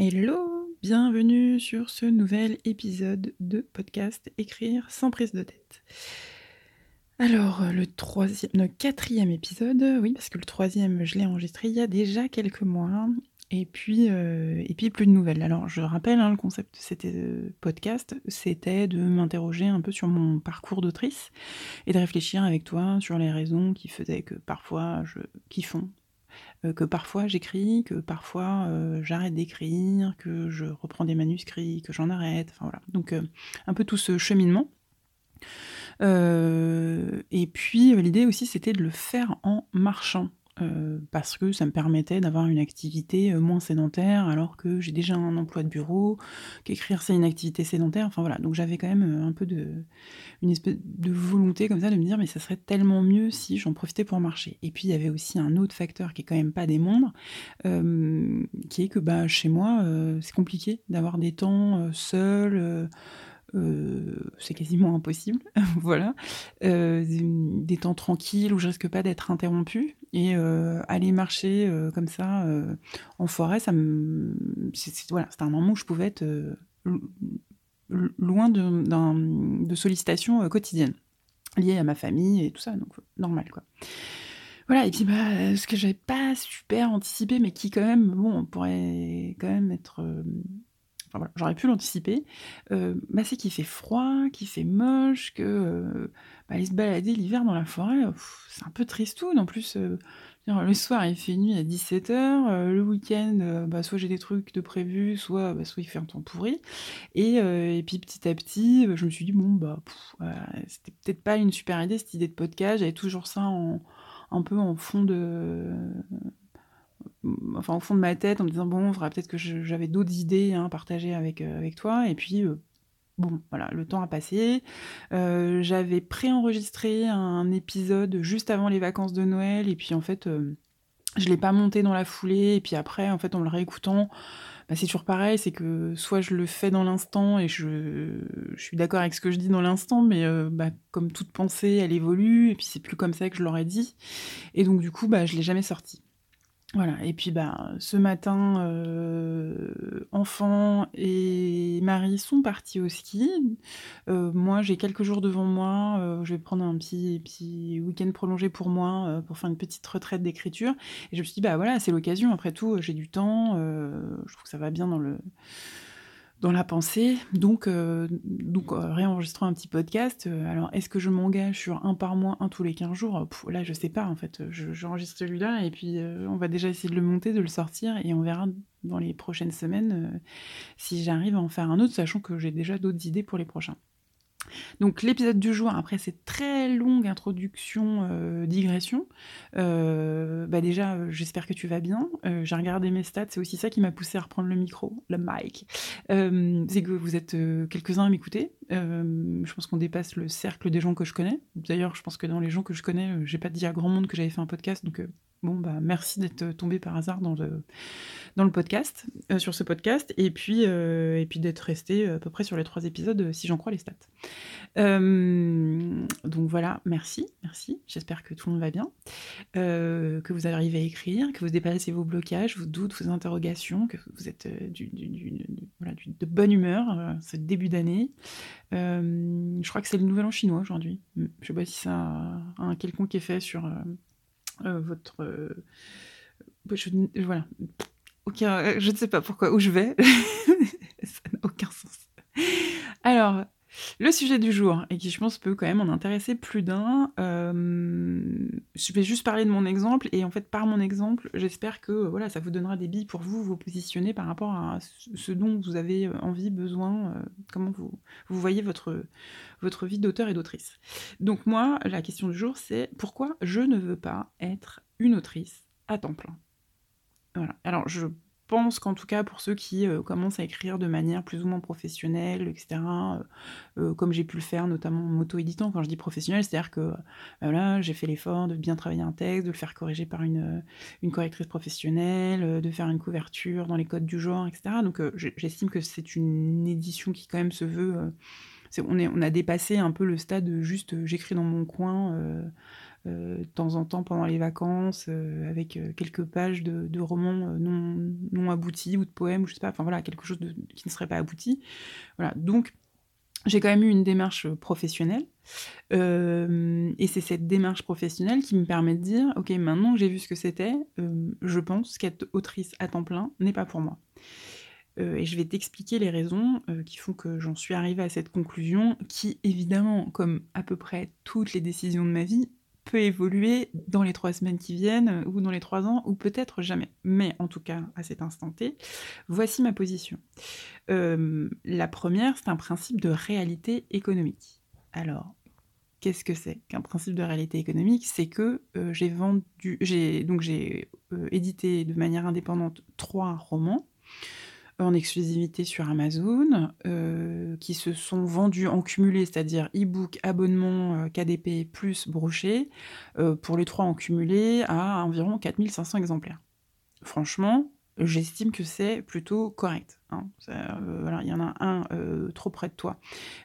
Hello, bienvenue sur ce nouvel épisode de podcast Écrire sans prise de tête. Alors, le troisième, quatrième épisode, oui, parce que le troisième, je l'ai enregistré il y a déjà quelques mois, et puis, euh, et puis plus de nouvelles. Alors, je rappelle, hein, le concept de cet euh, podcast, c'était de m'interroger un peu sur mon parcours d'autrice et de réfléchir avec toi sur les raisons qui faisaient que parfois je, qui que parfois j'écris, que parfois euh, j'arrête d'écrire, que je reprends des manuscrits, que j'en arrête, enfin voilà. Donc euh, un peu tout ce cheminement. et puis l'idée aussi c'était de le faire en marchant. Euh, parce que ça me permettait d'avoir une activité euh, moins sédentaire alors que j'ai déjà un emploi de bureau, qu'écrire c'est une activité sédentaire, enfin voilà, donc j'avais quand même euh, un peu de une espèce de volonté comme ça de me dire mais ça serait tellement mieux si j'en profitais pour marcher. Et puis il y avait aussi un autre facteur qui est quand même pas des moindres, qui est que bah chez moi c'est compliqué d'avoir des temps seuls euh, c'est quasiment impossible, voilà. Euh, des temps tranquilles où je risque pas d'être interrompue et euh, aller marcher comme ça en forêt, ça me, voilà, c'était un moment où je pouvais être loin de, de sollicitations quotidiennes liées à ma famille et tout ça, donc normal quoi. Voilà, et puis bah, ce que j'avais pas super anticipé, mais qui quand même, bon, pourrait quand même être j'aurais pu l'anticiper. Euh, bah, c'est qu'il fait froid, qu'il fait moche, que euh, bah, se balader l'hiver dans la forêt, c'est un peu tristoun. En plus, euh, le soir il fait nuit à 17h, le week-end, bah, soit j'ai des trucs de prévus, soit, il fait un temps pourri. Et, et puis petit à petit, je me suis dit, bon, bah, c'était peut-être pas une super idée cette idée de podcast, j'avais toujours ça en, un peu en fond de enfin au fond de ma tête en me disant bon, il faudra peut-être que j'avais d'autres idées à partager avec, euh, avec toi. Et puis euh, bon, voilà, le temps a passé. Euh, j'avais préenregistré un épisode juste avant les vacances de Noël et puis en fait je l'ai pas monté dans la foulée et puis après en fait en le réécoutant bah, c'est toujours pareil, c'est que soit je le fais dans l'instant et je, je suis d'accord avec ce que je dis dans l'instant, mais bah, comme toute pensée, elle évolue, et puis c'est plus comme ça que je l'aurais dit. Et donc du coup, bah, je l'ai jamais sorti. Voilà, et puis bah, ce matin, euh, enfant et mari sont partis au ski. Euh, moi, j'ai quelques jours devant moi. Euh, je vais prendre un petit, petit week-end prolongé pour moi, pour faire une petite retraite d'écriture. Et je me suis dit, bah voilà, c'est l'occasion. Après tout, j'ai du temps. je trouve que ça va bien dans le dans la pensée. Donc, euh, donc euh, réenregistrant un petit podcast. Euh, alors, est-ce que je m'engage sur un par mois, un tous les 15 jours? Là, je sais pas, en fait. J'enregistre celui-là et puis on va déjà essayer de le monter, de le sortir et on verra dans les prochaines semaines si j'arrive à en faire un autre, sachant que j'ai déjà d'autres idées pour les prochains. Donc l'épisode du jour, après cette très longue introduction, euh, digression, euh, bah déjà euh, j'espère que tu vas bien. J'ai regardé mes stats, c'est aussi ça qui m'a poussé à reprendre le micro, le mic. c'est que vous êtes quelques-uns à m'écouter. je pense qu'on dépasse le cercle des gens que je connais. D'ailleurs, je pense que dans les gens que je connais, j'ai pas dit à grand monde que j'avais fait un podcast, Bon, bah, merci d'être tombé par hasard dans le, dans le podcast, euh, sur ce podcast, et puis, euh, puis d'être resté à peu près sur les trois épisodes, si j'en crois les stats. Euh, donc voilà, merci, merci. J'espère que tout le monde va bien, que vous arrivez à écrire, que vous dépassez vos blocages, vos doutes, vos interrogations, que vous êtes de bonne humeur ce début d'année. je crois que c'est le nouvel an chinois aujourd'hui. Je sais pas si ça a un quelconque effet sur euh, votre. Euh, je, voilà. Aucun, euh, je ne sais pas pourquoi, où je vais. ça n'a aucun sens. Alors, le sujet du jour, et qui je pense peut quand même en intéresser plus d'un, je vais juste parler de mon exemple, et en fait par mon exemple, j'espère que voilà, ça vous donnera des billes pour vous vous positionner par rapport à ce dont vous avez envie, besoin, comment vous, vous voyez votre, votre vie d'auteur et d'autrice. Donc moi, la question du jour, c'est pourquoi je ne veux pas être une autrice à temps plein? Voilà. Alors je pense qu'en tout cas pour ceux qui euh, commencent à écrire de manière plus ou moins professionnelle, etc., euh, euh, comme j'ai pu le faire notamment en auto-éditant, quand je dis professionnel, c'est-à-dire que j'ai fait l'effort de bien travailler un texte, de le faire corriger par une, une correctrice professionnelle, de faire une couverture dans les codes du genre, etc. Donc j'estime que c'est une édition qui quand même se veut... On, est, on, a dépassé un peu le stade de juste j'écris dans mon coin de temps en temps pendant les vacances, avec quelques pages de, romans non, non, aboutis ou de poèmes, ou je sais pas, enfin voilà, quelque chose qui ne serait pas abouti. Voilà, donc j'ai quand même eu une démarche professionnelle. et c'est cette démarche professionnelle qui me permet de dire, ok, maintenant que j'ai vu ce que c'était, je pense qu'être autrice à temps plein n'est pas pour moi. et je vais t'expliquer les raisons qui font que j'en suis arrivée à cette conclusion, qui évidemment, comme à peu près toutes les décisions de ma vie, peut évoluer dans les trois semaines qui viennent, ou dans les trois ans, ou peut-être jamais. Mais en tout cas, à cet instant T, voici ma position. Euh, la première, c'est un principe de réalité économique. Alors, qu'est-ce que c'est qu'un principe de réalité économique? C'est que euh, j'ai vendu, j'ai donc j'ai euh, édité de manière indépendante trois romans en exclusivité sur Amazon, euh, qui se sont vendus en cumulé, c'est-à-dire e-book, abonnement euh, KDP plus brochet, euh, pour les trois en cumulé à environ 4500 exemplaires. Franchement, j'estime que c'est plutôt correct. Hein. Euh, voilà, il y en a un euh, trop près de toi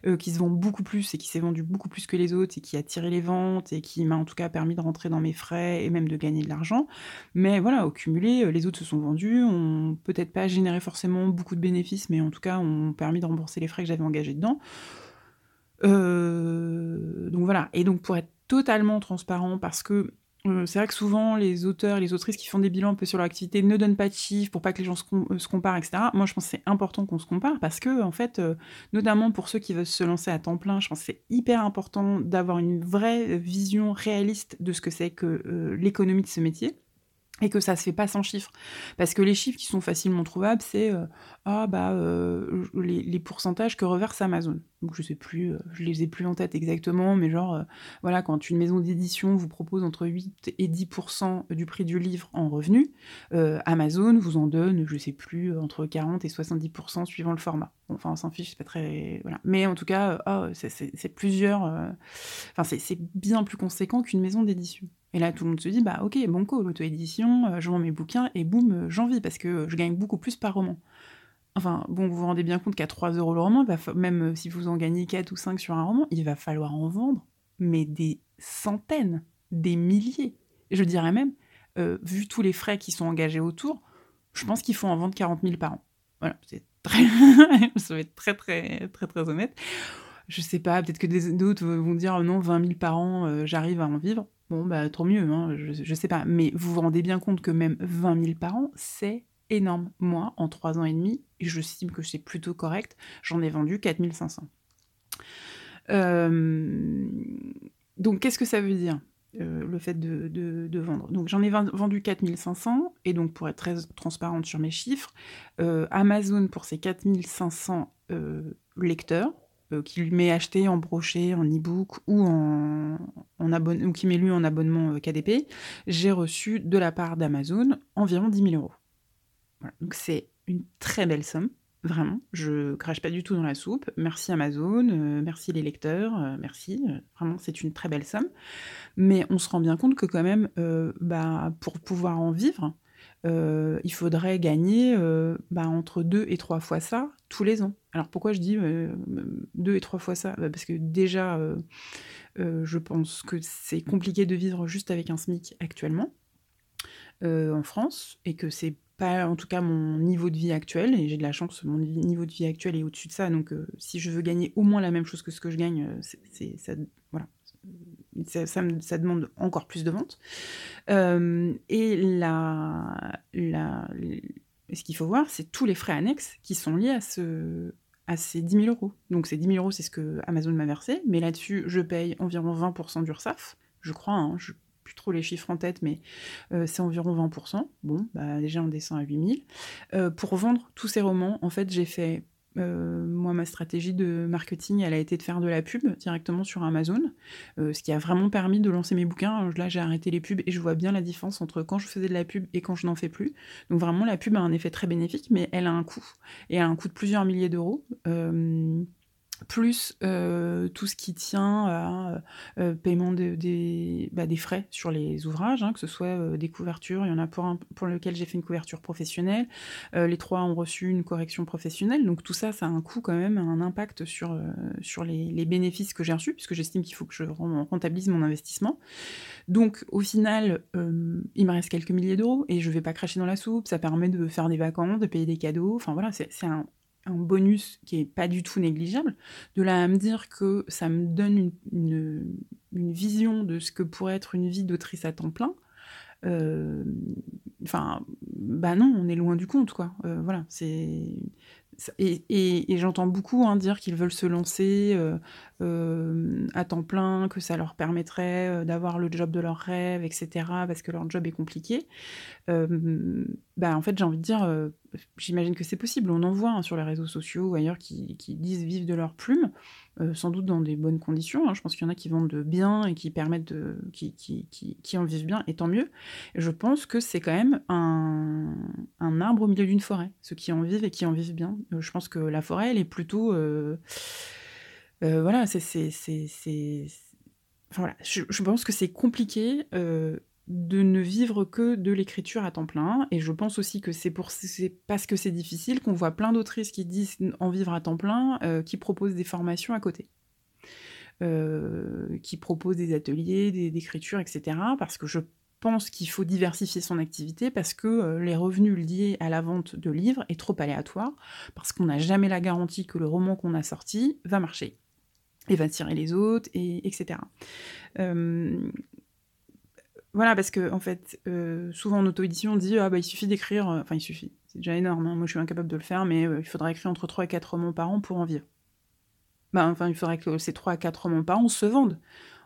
euh, qui se vend beaucoup plus et qui s'est vendu beaucoup plus que les autres et qui a tiré les ventes et qui m'a en tout cas permis de rentrer dans mes frais et même de gagner de l'argent. Mais voilà, au cumulé, les autres se sont vendus, ont peut-être pas généré forcément beaucoup de bénéfices, mais en tout cas ont permis de rembourser les frais que j'avais engagés dedans. donc voilà, et donc pour être totalement transparent, parce que euh, c'est vrai que souvent, les auteurs et les autrices qui font des bilans un peu sur leur activité ne donnent pas de chiffres pour pas que les gens se, euh, comparent, etc. Moi, je pense que c'est important qu'on se compare parce que, en fait, euh, notamment pour ceux qui veulent se lancer à temps plein, je pense que c'est hyper important d'avoir une vraie vision réaliste de ce que c'est que l'économie de ce métier et que ça se fait pas sans chiffres. Parce que les chiffres qui sont facilement trouvables, c'est euh, ah bah euh, les, pourcentages que reverse Amazon. Donc je sais plus, euh, je les ai plus en tête exactement, mais genre voilà, quand une maison d'édition vous propose entre 8 et 10% du prix du livre en revenus, Amazon vous en donne, je sais plus, entre 40 et 70% suivant le format. enfin on s'en fiche, c'est pas très voilà. Mais en tout cas, oh, c'est plusieurs, enfin c'est bien plus conséquent qu'une maison d'édition. Et là, tout le monde se dit, bah ok, banco, l'auto-édition, euh, je vends mes bouquins et boum, euh, j'en vis parce que je gagne beaucoup plus par roman. Enfin, bon, vous vous rendez bien compte qu'à 3 euros le roman, même euh, si vous en gagnez 4 ou 5 sur un roman, il va falloir en vendre, mais des centaines, des milliers. Je dirais même, vu tous les frais qui sont engagés autour, je pense qu'il faut en vendre 40 000 par an. Voilà, c'est très. ça va être très, très, très, très honnête. Je sais pas, peut-être que d'autres vont dire non, 20 000 par an, j'arrive à en vivre. Bon, bah trop mieux, hein, je, sais pas. Mais vous vous rendez bien compte que même 20 000 par an, c'est énorme. Moi, en 3 ans et demi, je estime que c'est plutôt correct, j'en ai vendu 4500. Euh, donc, qu'est-ce que ça veut dire euh, le fait de, vendre? Donc j'en ai vendu 4500, et donc pour être très transparente sur mes chiffres, euh, Amazon pour ses 4500 lecteurs, euh, qui lui m'est acheté en brochet, en e-book ou, en, ou qui m'est lu en abonnement euh, KDP, j'ai reçu de la part d'Amazon environ 10 000 euros. Donc c'est une très belle somme, vraiment. Je crache pas du tout dans la soupe. Merci Amazon, euh, merci les lecteurs, merci. vraiment, c'est une très belle somme. Mais on se rend bien compte que quand même, bah, pour pouvoir en vivre, euh, il faudrait gagner euh, bah, entre deux et trois fois ça tous les ans. Alors pourquoi je dis euh, deux et trois fois ça? Bah, Parce que déjà, je pense que c'est compliqué de vivre juste avec un SMIC actuellement en France et que c'est pas en tout cas mon niveau de vie actuel et j'ai de la chance, mon niveau de vie actuel est au-dessus de ça. Donc si je veux gagner au moins la même chose que ce que je gagne, c'est ça, voilà, ça, demande encore plus de ventes. Euh, et la, ce qu'il faut voir, c'est tous les frais annexes qui sont liés à, ce, à ces 10 000 euros. Donc ces 10 000 euros, c'est ce que Amazon m'a versé, mais là-dessus, je paye environ 20% d'URSAF, je crois, hein, je plus trop les chiffres en tête, mais euh, c'est environ 20%. Bon, bah, déjà on descend à 8 000. Euh, pour vendre tous ces romans, en fait, j'ai fait euh, moi, ma stratégie de marketing, elle a été de faire de la pub directement sur Amazon, euh, ce qui a vraiment permis de lancer mes bouquins. Là, j'ai arrêté les pubs et je vois bien la différence entre quand je faisais de la pub et quand je n'en fais plus. Donc vraiment, la pub a un effet très bénéfique, mais elle a un coût, et a un coût de plusieurs milliers d'euros. Euh, plus euh, tout ce qui tient à euh, paiement bah, des frais sur les ouvrages, hein, que ce soit euh, des couvertures, il y en a pour, un, pour lequel j'ai fait une couverture professionnelle, les trois ont reçu une correction professionnelle, donc tout ça, ça a un coût quand même, un impact sur, les, bénéfices que j'ai reçus, puisque j'estime qu'il faut que je rentabilise mon investissement. Donc au final, il me reste quelques milliers d'euros, et je vais pas cracher dans la soupe, ça permet de faire des vacances, de payer des cadeaux, enfin voilà, c'est un un bonus qui est pas du tout négligeable, de là à me dire que ça me donne une, vision de ce que pourrait être une vie d'autrice à temps plein, euh, enfin, bah non, on est loin du compte, quoi. Euh, voilà, c'est et, j'entends beaucoup hein, dire qu'ils veulent se lancer euh, à temps plein, que ça leur permettrait d'avoir le job de leurs rêves, etc., parce que leur job est compliqué. bah, en fait, j'ai envie de dire, j'imagine que c'est possible. On en voit hein, sur les réseaux sociaux ou ailleurs qui, disent vivre de leur plume, euh, sans doute dans des bonnes conditions. Hein. Je pense qu'il y en a qui vendent bien et qui permettent de. qui, qui, en vivent bien, et tant mieux. je pense que c'est quand même un, arbre au milieu d'une forêt, ceux qui en vivent et qui en vivent bien. Euh, je pense que la forêt, elle est plutôt. Euh, voilà, c'est. Enfin, voilà, je, pense que c'est compliqué de ne vivre que de l'écriture à temps plein. Et je pense aussi que c'est parce que c'est difficile qu'on voit plein d'autrices qui disent en vivre à temps plein, euh, qui proposent des formations à côté. Euh, qui proposent des ateliers, d'écriture, etc. Parce que je pense qu'il faut diversifier son activité parce que euh, les revenus liés à la vente de livres est trop aléatoire, parce qu'on n'a jamais la garantie que le roman qu'on a sorti va marcher et va tirer les autres, et, etc. Voilà, parce que en fait, euh, souvent en auto-édition, on dit ah bah il suffit d'écrire, euh, enfin il suffit, c'est déjà énorme, hein. moi je suis incapable de le faire, mais euh, il faudrait écrire entre 3 et 4 romans par an pour en vivre. Bah enfin, il faudrait que ces 3 à 4 romans par an se vendent.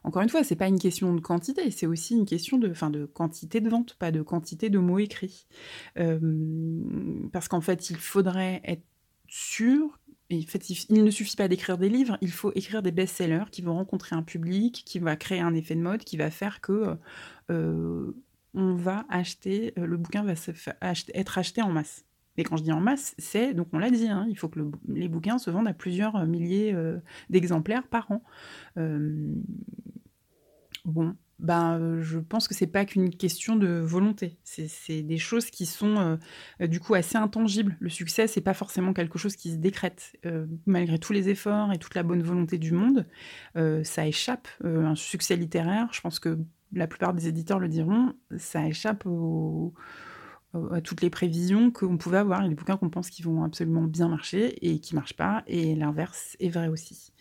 Encore une fois, c'est pas une question de quantité, c'est aussi une question de, de quantité de vente, pas de quantité de mots écrits. parce qu'en fait, il faudrait être sûr en fait, il ne suffit pas d'écrire des livres, il faut écrire des best-sellers qui vont rencontrer un public, qui va créer un effet de mode, qui va faire que euh, on va acheter, euh, le bouquin va être acheté en masse. Et quand je dis en masse, c'est, donc on l'a dit, hein, il faut que les bouquins se vendent à plusieurs milliers euh, d'exemplaires par an. bon, ben, je pense que c'est pas qu'une question de volonté. C'est des choses qui sont du coup assez intangibles. Le succès, c'est pas forcément quelque chose qui se décrète. malgré tous les efforts et toute la bonne volonté du monde, ça échappe. un succès littéraire, je pense que la plupart des éditeurs le diront, ça échappe à toutes les prévisions qu'on pouvait avoir. Il y a des bouquins qu'on pense qu'ils vont absolument bien marcher et qui marchent pas, et l'inverse est vrai aussi.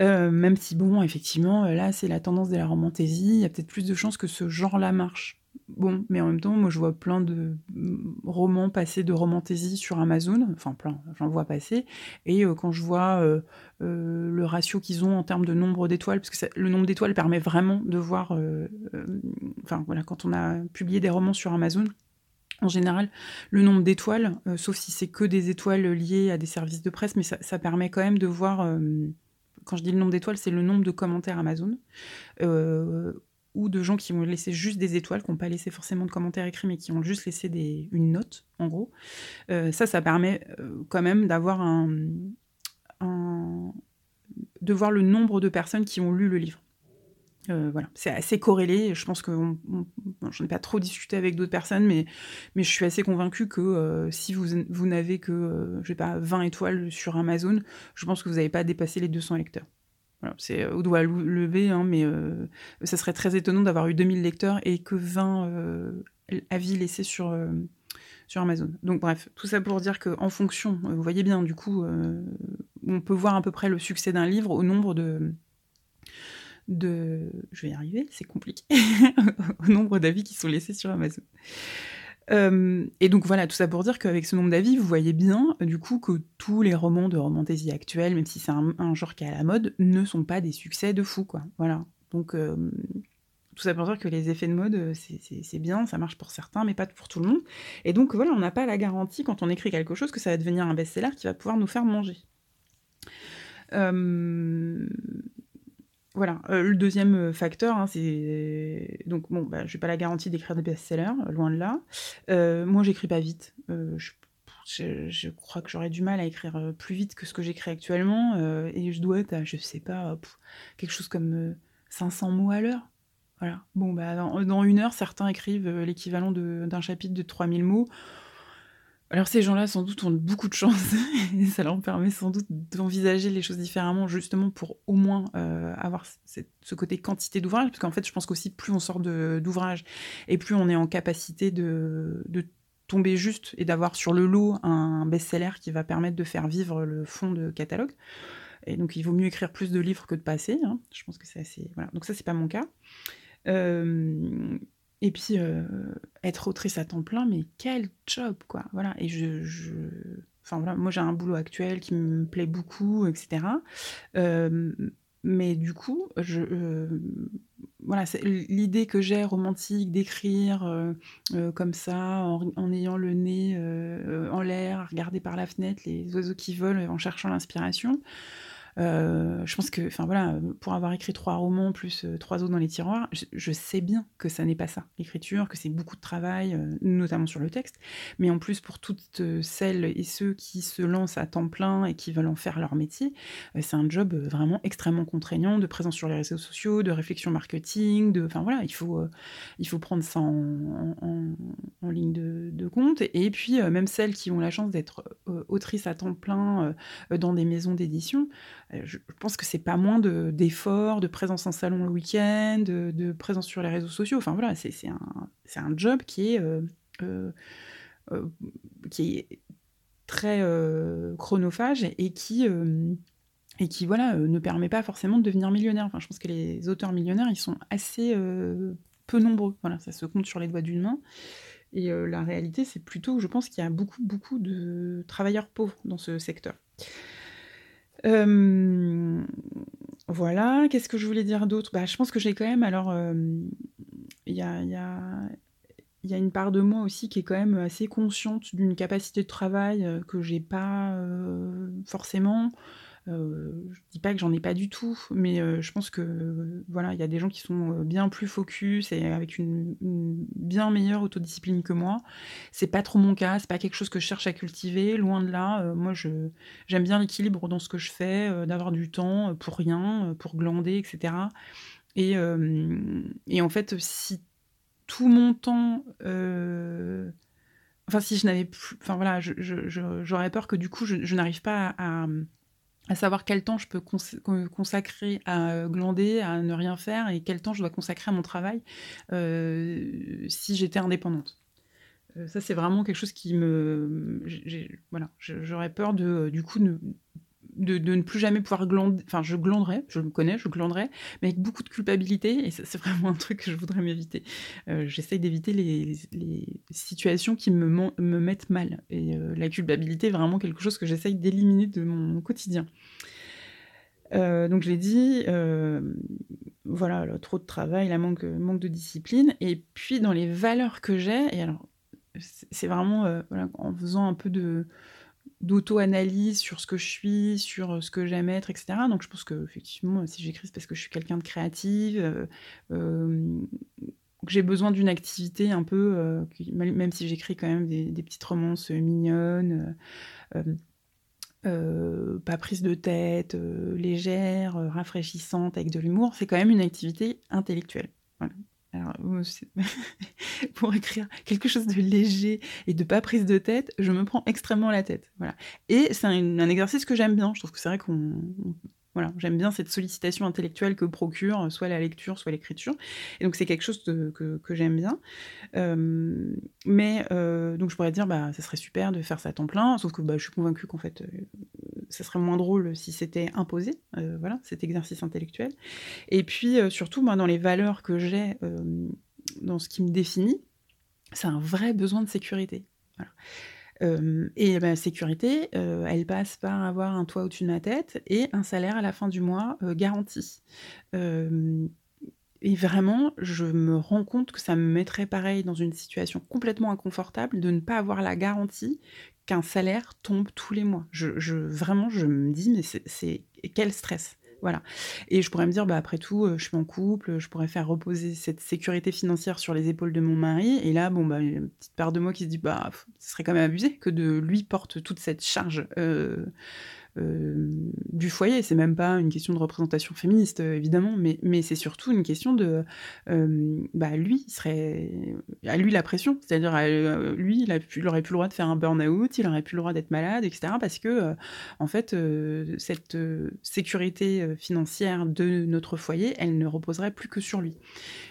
Euh, même si, bon, effectivement, là, c'est la tendance de la romantaisie, il y a peut-être plus de chances que ce genre-là marche. Bon, mais en même temps, moi je vois plein de mm, romans passer de romantaisie sur Amazon, enfin plein, j'en vois passer, et euh, quand je vois euh, euh, le ratio qu'ils ont en termes de nombre d'étoiles, parce que le nombre d'étoiles permet vraiment de voir, enfin voilà, quand on a publié des romans sur Amazon, en général, le nombre d'étoiles, sauf si c'est que des étoiles liées à des services de presse, mais ça permet quand même de voir, quand je dis le nombre d'étoiles, c'est le nombre de commentaires Amazon ou de gens qui ont laissé juste des étoiles, qui n'ont pas laissé forcément de commentaires écrits, mais qui ont juste laissé une note, en gros. Euh, ça, ça permet euh, quand même d'avoir un, de voir le nombre de personnes qui ont lu le livre. Euh, voilà, c'est assez corrélé. Je pense que je n'ai pas trop discuté avec d'autres personnes, mais, mais je suis assez convaincue que si vous, vous n'avez que, je sais pas, 20 étoiles sur Amazon, je pense que vous n'avez pas dépassé les 200 lecteurs c'est euh, au doigt levé, hein, mais euh, ça serait très étonnant d'avoir eu 2000 lecteurs et que 20 euh, avis laissés sur, sur Amazon. Donc bref, tout ça pour dire qu'en fonction, vous voyez bien, du coup, on peut voir à peu près le succès d'un livre au nombre de... de je vais y arriver, c'est compliqué, au nombre d'avis qui sont laissés sur Amazon. Euh, et donc voilà, tout ça pour dire qu'avec ce nombre d'avis, vous voyez bien du coup que tous les romans de romantaisie actuels, même si c'est un, genre qui est à la mode, ne sont pas des succès de fou, quoi. Voilà. Donc euh, tout ça pour dire que les effets de mode, c'est bien, ça marche pour certains, mais pas pour tout le monde. Et donc voilà, on n'a pas la garantie quand on écrit quelque chose que ça va devenir un best-seller qui va pouvoir nous faire manger. Euh, voilà, euh, le deuxième euh, facteur, hein, c'est donc bon, bah, je n'ai pas la garantie d'écrire des best-sellers, loin de là. Euh, moi, j'écris pas vite. je, crois que j'aurais du mal à écrire plus vite que ce que j'écris actuellement. et je dois être à, je sais pas, quelque chose comme 500 mots à l'heure. Voilà. Bon, bah, dans, une heure, certains écrivent l'équivalent d'un chapitre de 3000 mots. Alors ces gens-là, sans doute, ont beaucoup de chance et ça leur permet sans doute d'envisager les choses différemment, justement pour au moins euh, avoir ce côté quantité d'ouvrage, parce qu'en fait, je pense qu'aussi plus on sort d'ouvrage et plus on est en capacité de, tomber juste et d'avoir sur le lot un best-seller qui va permettre de faire vivre le fond de catalogue. Et donc, il vaut mieux écrire plus de livres que de passer. Hein. Je pense que c'est assez. Voilà. Donc ça, c'est pas mon cas. Euh, et puis, euh, être autrice à temps plein, mais quel job, quoi. Voilà. Et je. Enfin, voilà, moi, j'ai un boulot actuel qui me plaît beaucoup, etc. Euh, mais du coup, euh, l'idée que j'ai romantique d'écrire comme ça, en, en, ayant le nez en l'air, regarder par la fenêtre les oiseaux qui volent en cherchant l'inspiration, je pense que, enfin voilà, pour avoir écrit trois romans plus euh, trois autres dans les tiroirs, je, sais bien que ça n'est pas ça, l'écriture, que c'est beaucoup de travail, euh, notamment sur le texte, mais en plus pour toutes celles et ceux qui se lancent à temps plein et qui veulent en faire leur métier, c'est un job vraiment extrêmement contraignant de présence sur les réseaux sociaux, de réflexion marketing, de, enfin voilà, il faut, il faut prendre ça en, ligne de, compte. Et puis même celles qui ont la chance d'être autrices à temps plein dans des maisons d'édition, euh, je pense que c'est pas moins d'efforts, de, présence en salon le week-end, de, présence sur les réseaux sociaux. Enfin voilà, c'est un, job qui est, euh, euh, très chronophage et, qui, et qui voilà, ne permet pas forcément de devenir millionnaire. Enfin, je pense que les auteurs millionnaires, ils sont assez peu nombreux. Voilà, ça se compte sur les doigts d'une main. Et la réalité, c'est plutôt, je pense qu'il y a beaucoup, beaucoup de travailleurs pauvres dans ce secteur. Voilà, qu'est-ce que je voulais dire d'autre? Bah, Je pense que j'ai quand même, alors, il y a, y, a, une part de moi aussi qui est quand même assez consciente d'une capacité de travail que j'ai pas forcément. Euh, je dis pas que j'en ai pas du tout, mais euh, je pense que voilà, il y a des gens qui sont euh, bien plus focus et avec une, bien meilleure autodiscipline que moi. C'est pas trop mon cas, c'est pas quelque chose que je cherche à cultiver, loin de là. moi, je j'aime bien l'équilibre dans ce que je fais, d'avoir du temps pour rien, pour glander, etc. Et, en fait, si tout mon temps enfin si je n'avais plus enfin voilà j'aurais peur que du coup je, n'arrive pas à savoir quel temps je peux consacrer à euh, glander, à ne rien faire, et quel temps je dois consacrer à mon travail euh, si j'étais indépendante. Euh, ça, c'est vraiment quelque chose qui me... Voilà, j'aurais peur de, du coup, ne, de, ne plus jamais pouvoir glander. Enfin, je glanderais, je me connais, je glanderais, mais avec beaucoup de culpabilité. Et c'est vraiment un truc que je voudrais m'éviter. Euh, j'essaye d'éviter les, situations qui me, me mettent mal. Et euh, la culpabilité est vraiment quelque chose que j'essaye d'éliminer de mon quotidien. Euh, donc je l'ai dit, voilà, trop de travail, la manque, manque de discipline. Et puis dans les valeurs que j'ai, et alors c'est vraiment en faisant un peu de, d'auto-analyse sur ce que je suis, sur euh, ce que j'aime être, etc. Donc je pense que effectivement, si j'écris, c'est parce que je suis quelqu'un de créative, euh, euh, que j'ai besoin d'une activité un peu, même si j'écris quand même des, petites romances mignonnes, pas prise de tête, légère, rafraîchissante, avec de l'humour, c'est quand même une activité intellectuelle. Alors, pour écrire quelque chose de léger et de pas prise de tête, je me prends extrêmement la tête. Voilà. Et c'est un, exercice que j'aime bien. Je trouve que c'est vrai qu'on voilà, j'aime bien cette sollicitation intellectuelle que procure euh, soit la lecture, soit l'écriture. Et donc c'est quelque chose que, j'aime bien. Euh, mais euh, donc je pourrais dire, bah, ça serait super de faire ça à temps plein, sauf que bah, je suis convaincue qu'en fait, ça serait moins drôle si c'était imposé, voilà, cet exercice intellectuel. Et puis surtout, moi, dans les valeurs que j'ai, dans ce qui me définit, c'est un vrai besoin de sécurité. Euh, et la sécurité, euh, elle passe par avoir un toit au-dessus de ma tête et un salaire à la fin du mois euh, garanti. et vraiment, je me rends compte que ça me mettrait pareil dans une situation complètement inconfortable de ne pas avoir la garantie qu'un salaire tombe tous les mois. Je, vraiment, je me dis, mais c'est quel stress Voilà. Et je pourrais me dire, bah, après tout, je suis en couple, je pourrais faire reposer cette sécurité financière sur les épaules de mon mari. Et là, bon, bah, une petite part de moi qui se dit, bah, ce serait quand même abusé que de lui porte toute cette charge. Euh, du foyer. C'est même pas une question de représentation féministe, euh, évidemment, mais, mais c'est surtout une question de. Euh, bah, lui, il serait. À lui la pression. C'est-à-dire, lui, il, a il aurait plus le droit de faire un burn-out, il aurait plus le droit d'être malade, etc. Parce que, en fait, cette sécurité financière de notre foyer, elle ne reposerait plus que sur lui.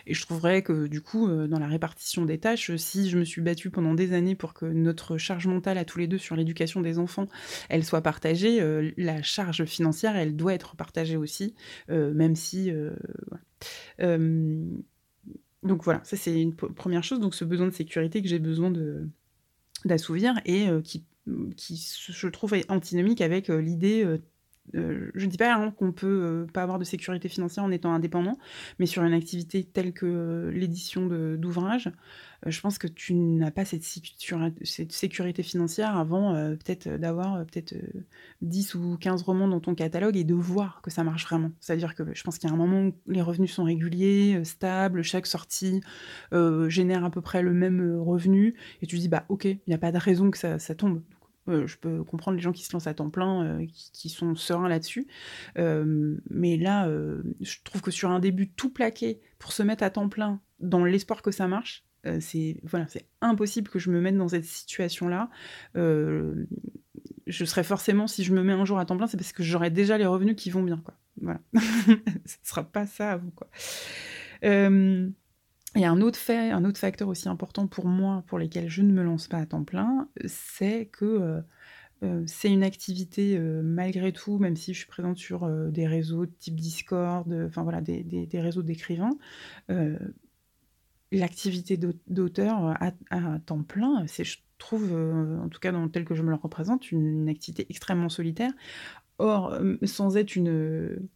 Et je trouverais que, du coup, dans la répartition des tâches, si je me suis battue pendant des années pour que notre charge mentale à tous les deux sur l'éducation des enfants, elle soit partagée, euh, la charge financière, elle doit être partagée aussi, euh, même si... Euh, donc voilà, ça c'est une première chose, donc ce besoin de sécurité que j'ai besoin d'assouvir et qui, qui, je trouve, est antinomique avec l'idée je ne dis pas hein, qu'on peut pas avoir de sécurité financière en étant indépendant, mais sur une activité telle que l'édition d'ouvrages, euh, je pense que tu n'as pas cette, sécurité financière avant euh, peut-être d'avoir euh, peut-être 10 ou 15 romans dans ton catalogue et de voir que ça marche vraiment. C'est-à-dire que je pense qu'il y a un moment où les revenus sont réguliers, stables, chaque sortie génère à peu près le même revenu, et tu dis, bah ok, il n'y a pas de raison que ça, tombe. Je peux comprendre les gens qui se lancent à temps plein, qui, sont sereins là-dessus. mais là, je trouve que sur un début tout plaqué pour se mettre à temps plein dans l'espoir que ça marche, euh, c'est voilà, impossible que je me mette dans cette situation-là. Euh, je serais forcément, si je me mets un jour à temps plein, c'est parce que j'aurai déjà les revenus qui vont bien, quoi. Voilà, ce sera pas ça vous, quoi. Euh, et un autre fait, un autre facteur aussi important pour moi, pour lesquels je ne me lance pas à temps plein, c'est que c'est une activité malgré tout, même si je suis présente sur des réseaux type Discord, enfin voilà, des, réseaux d'écrivains l'activité d'auteur euh, à, temps plein, c'est, je trouve, euh, en tout cas dans, tel que je me le représente, une, activité extrêmement solitaire. Or, euh, sans être une,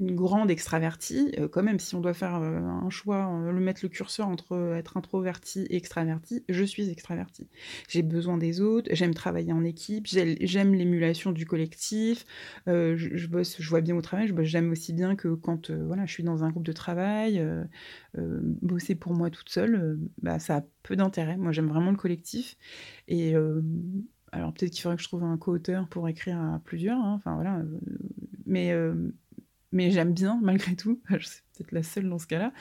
une grande extravertie, euh, quand même, si on doit faire euh, un choix, euh, le mettre le curseur entre être introverti et extraverti, je suis extraverti. J'ai besoin des autres, j'aime travailler en équipe, j'aime l'émulation du collectif, je, bosse, je vois bien au travail, j'aime aussi bien que quand voilà, je suis dans un groupe de travail, bosser pour moi toute seule, bah, ça a peu d'intérêt. Moi, j'aime vraiment le collectif. Et alors peut-être qu'il faudrait que je trouve un co-auteur pour écrire à plusieurs, hein, enfin voilà. mais mais j'aime bien, malgré tout, je suis peut-être la seule dans ce cas-là,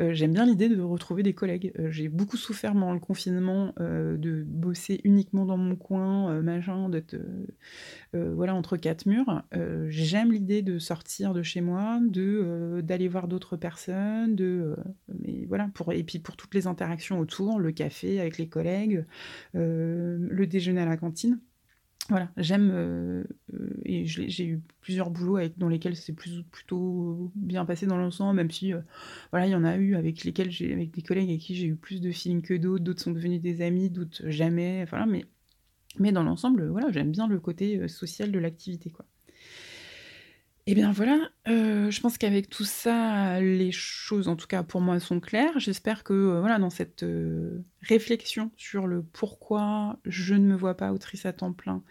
euh, j'aime bien l'idée de retrouver des collègues. Euh, j'ai beaucoup souffert pendant le confinement euh, de bosser uniquement dans mon coin, machin, d'être voilà, entre quatre murs. j'aime l'idée de sortir de chez moi, d'aller voir d'autres personnes, de mais voilà, et puis pour toutes les interactions autour, le café avec les collègues, le déjeuner à la cantine. Voilà, j'aime euh, euh, et j'ai eu plusieurs boulots avec, dans lesquels c'est plus, plutôt bien passé dans l'ensemble, même si euh, voilà, il y en a eu avec lesquels j'ai avec des collègues avec qui j'ai eu plus de feeling que d'autres, d'autres sont devenus des amis, d'autres jamais, voilà, mais mais dans l'ensemble, voilà, j'aime bien le côté social de l'activité, quoi. Eh bien voilà, euh, je pense qu'avec tout ça, les choses, en tout cas pour moi, sont claires. J'espère que euh, voilà, dans cette euh, réflexion sur le pourquoi je ne me vois pas autrice à temps plein,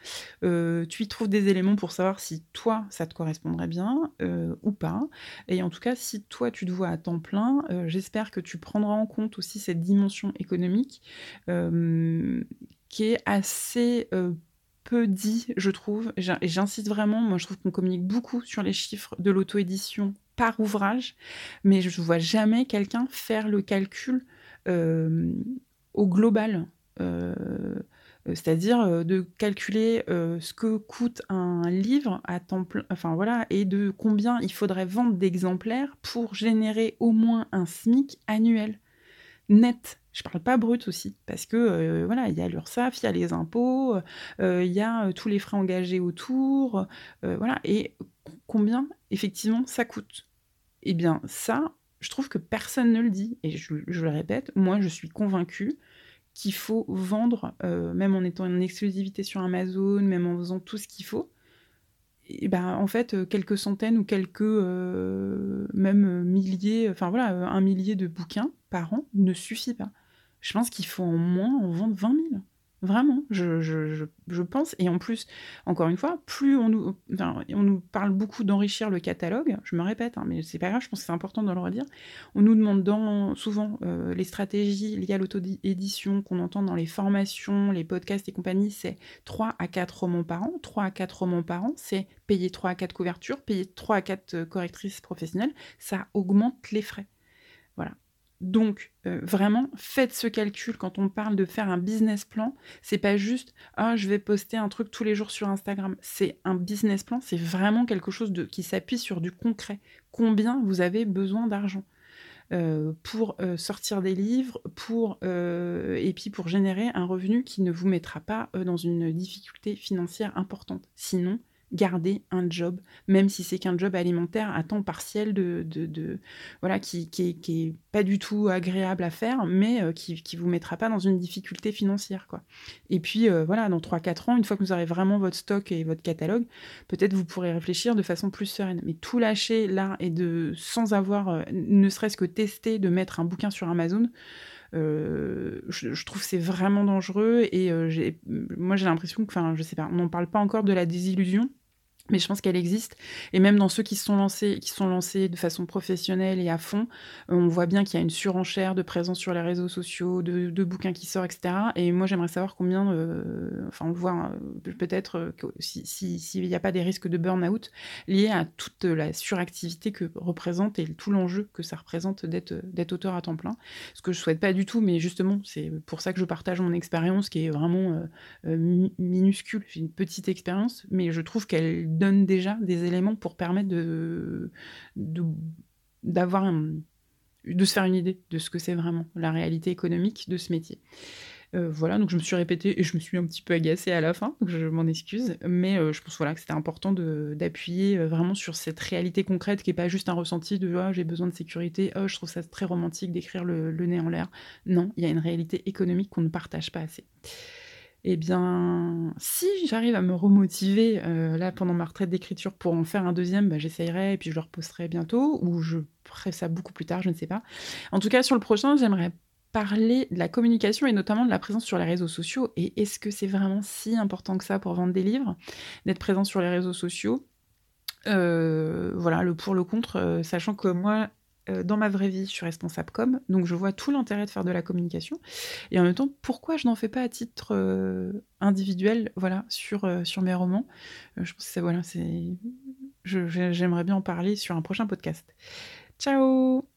tu y trouves des éléments pour savoir si toi, ça te correspondrait bien ou pas. Et en tout cas, si toi, tu te vois à temps plein, j'espère que tu prendras en compte aussi cette dimension économique qui est assez dit, je trouve, et j'insiste vraiment, moi je trouve qu'on communique beaucoup sur les chiffres de l'auto-édition par ouvrage, mais je vois jamais quelqu'un faire le calcul euh, au global. Euh, c'est-à-dire euh, de calculer ce que coûte un livre à temps plein, enfin voilà, et de combien il faudrait vendre d'exemplaires pour générer au moins un SMIC annuel net. Je parle pas brut aussi, parce que euh, voilà, il y a l'URSSAF, il y a les impôts, euh, il y a euh, tous les frais engagés autour, voilà, et combien effectivement ça coûte? Eh bien, ça, je trouve que personne ne le dit, et je, le répète, moi je suis convaincue qu'il faut vendre, même en étant en exclusivité sur Amazon, même en faisant tout ce qu'il faut, et ben, en fait, quelques centaines ou quelques, même milliers, enfin voilà, un millier de bouquins par an ne suffit pas. Je pense qu'il faut en moins en vendre 20 000. Vraiment, je, pense. Et en plus, encore une fois, plus on nous, on nous parle beaucoup d'enrichir le catalogue, je me répète, hein, mais c'est pas grave, je pense que c'est important de le redire. On nous demande souvent euh, les stratégies liées à l'auto-édition qu'on entend dans les formations, les podcasts et compagnie, c'est 3 à 4 romans par an. 3 à 4 romans par an, c'est payer 3 à 4 couvertures, payer 3 à 4 euh, correctrices professionnelles, ça augmente les frais. Voilà. Donc, euh, vraiment, faites ce calcul quand on parle de faire un business plan. C'est pas juste, ah, je vais poster un truc tous les jours sur Instagram. C'est un business plan, c'est vraiment quelque chose de, qui s'appuie sur du concret. Combien vous avez besoin d'argent? Euh, pour euh, sortir des livres, pour, et puis pour générer un revenu qui ne vous mettra pas dans une difficulté financière importante. Sinon, garder un job, même si c'est qu'un job alimentaire à temps partiel de, de, voilà qui, qui, est, pas du tout agréable à faire, mais euh, qui, qui vous mettra pas dans une difficulté financière quoi. Et puis euh, voilà, dans 3-4 ans, une fois que vous aurez vraiment votre stock et votre catalogue, peut-être vous pourrez réfléchir de façon plus sereine. Mais tout lâcher là et de sans avoir euh, ne serait-ce que testé de mettre un bouquin sur Amazon. je, je, trouve c'est vraiment dangereux et moi j'ai l'impression que, enfin, je sais pas, on n'en parle pas encore de la désillusion, mais je pense qu'elle existe. Et même dans ceux qui sont lancés, qui sont lancés de façon professionnelle et à fond, euh, on voit bien qu'il y a une surenchère de présence sur les réseaux sociaux, de, bouquins qui sortent, etc. Et moi, j'aimerais savoir combien, euh, enfin, on le voit euh, peut-être s'il n'y a pas des risques de burn-out liés à toute la suractivité que représente et tout l'enjeu que ça représente d'être auteur à temps plein. Ce que je souhaite pas du tout, mais justement, c'est pour ça que je partage mon expérience qui est vraiment minuscule. C'est une petite expérience, mais je trouve qu'elle donne déjà des éléments pour permettre de, d'avoir de se faire une idée de ce que c'est vraiment la réalité économique de ce métier. Euh, voilà, donc je me suis répétée et je me suis un petit peu agacée à la fin, donc je m'en excuse, mais euh, je pense voilà, que c'était important d'appuyer euh, vraiment sur cette réalité concrète qui n'est pas juste un ressenti de oh, j'ai besoin de sécurité, oh, je trouve ça très romantique d'écrire le nez en l'air. Non, il y a une réalité économique qu'on ne partage pas assez eh bien, si j'arrive à me remotiver euh, là pendant ma retraite d'écriture pour en faire un deuxième, bah, j'essayerai et puis je le reposterai bientôt ou je ferai ça beaucoup plus tard, je ne sais pas. En tout cas, sur le prochain, j'aimerais parler de la communication et notamment de la présence sur les réseaux sociaux. Et est-ce que c'est vraiment si important que ça pour vendre des livres d'être présent sur les réseaux sociaux? Euh, voilà, le pour, le contre, euh, sachant que moi, euh, dans ma vraie vie, je suis responsable com, donc je vois tout l'intérêt de faire de la communication. Et en même temps, pourquoi je n'en fais pas à titre euh, individuel, voilà, sur, euh, sur mes romans? Je pense que voilà, c'est, j'aimerais bien en parler sur un prochain podcast. Ciao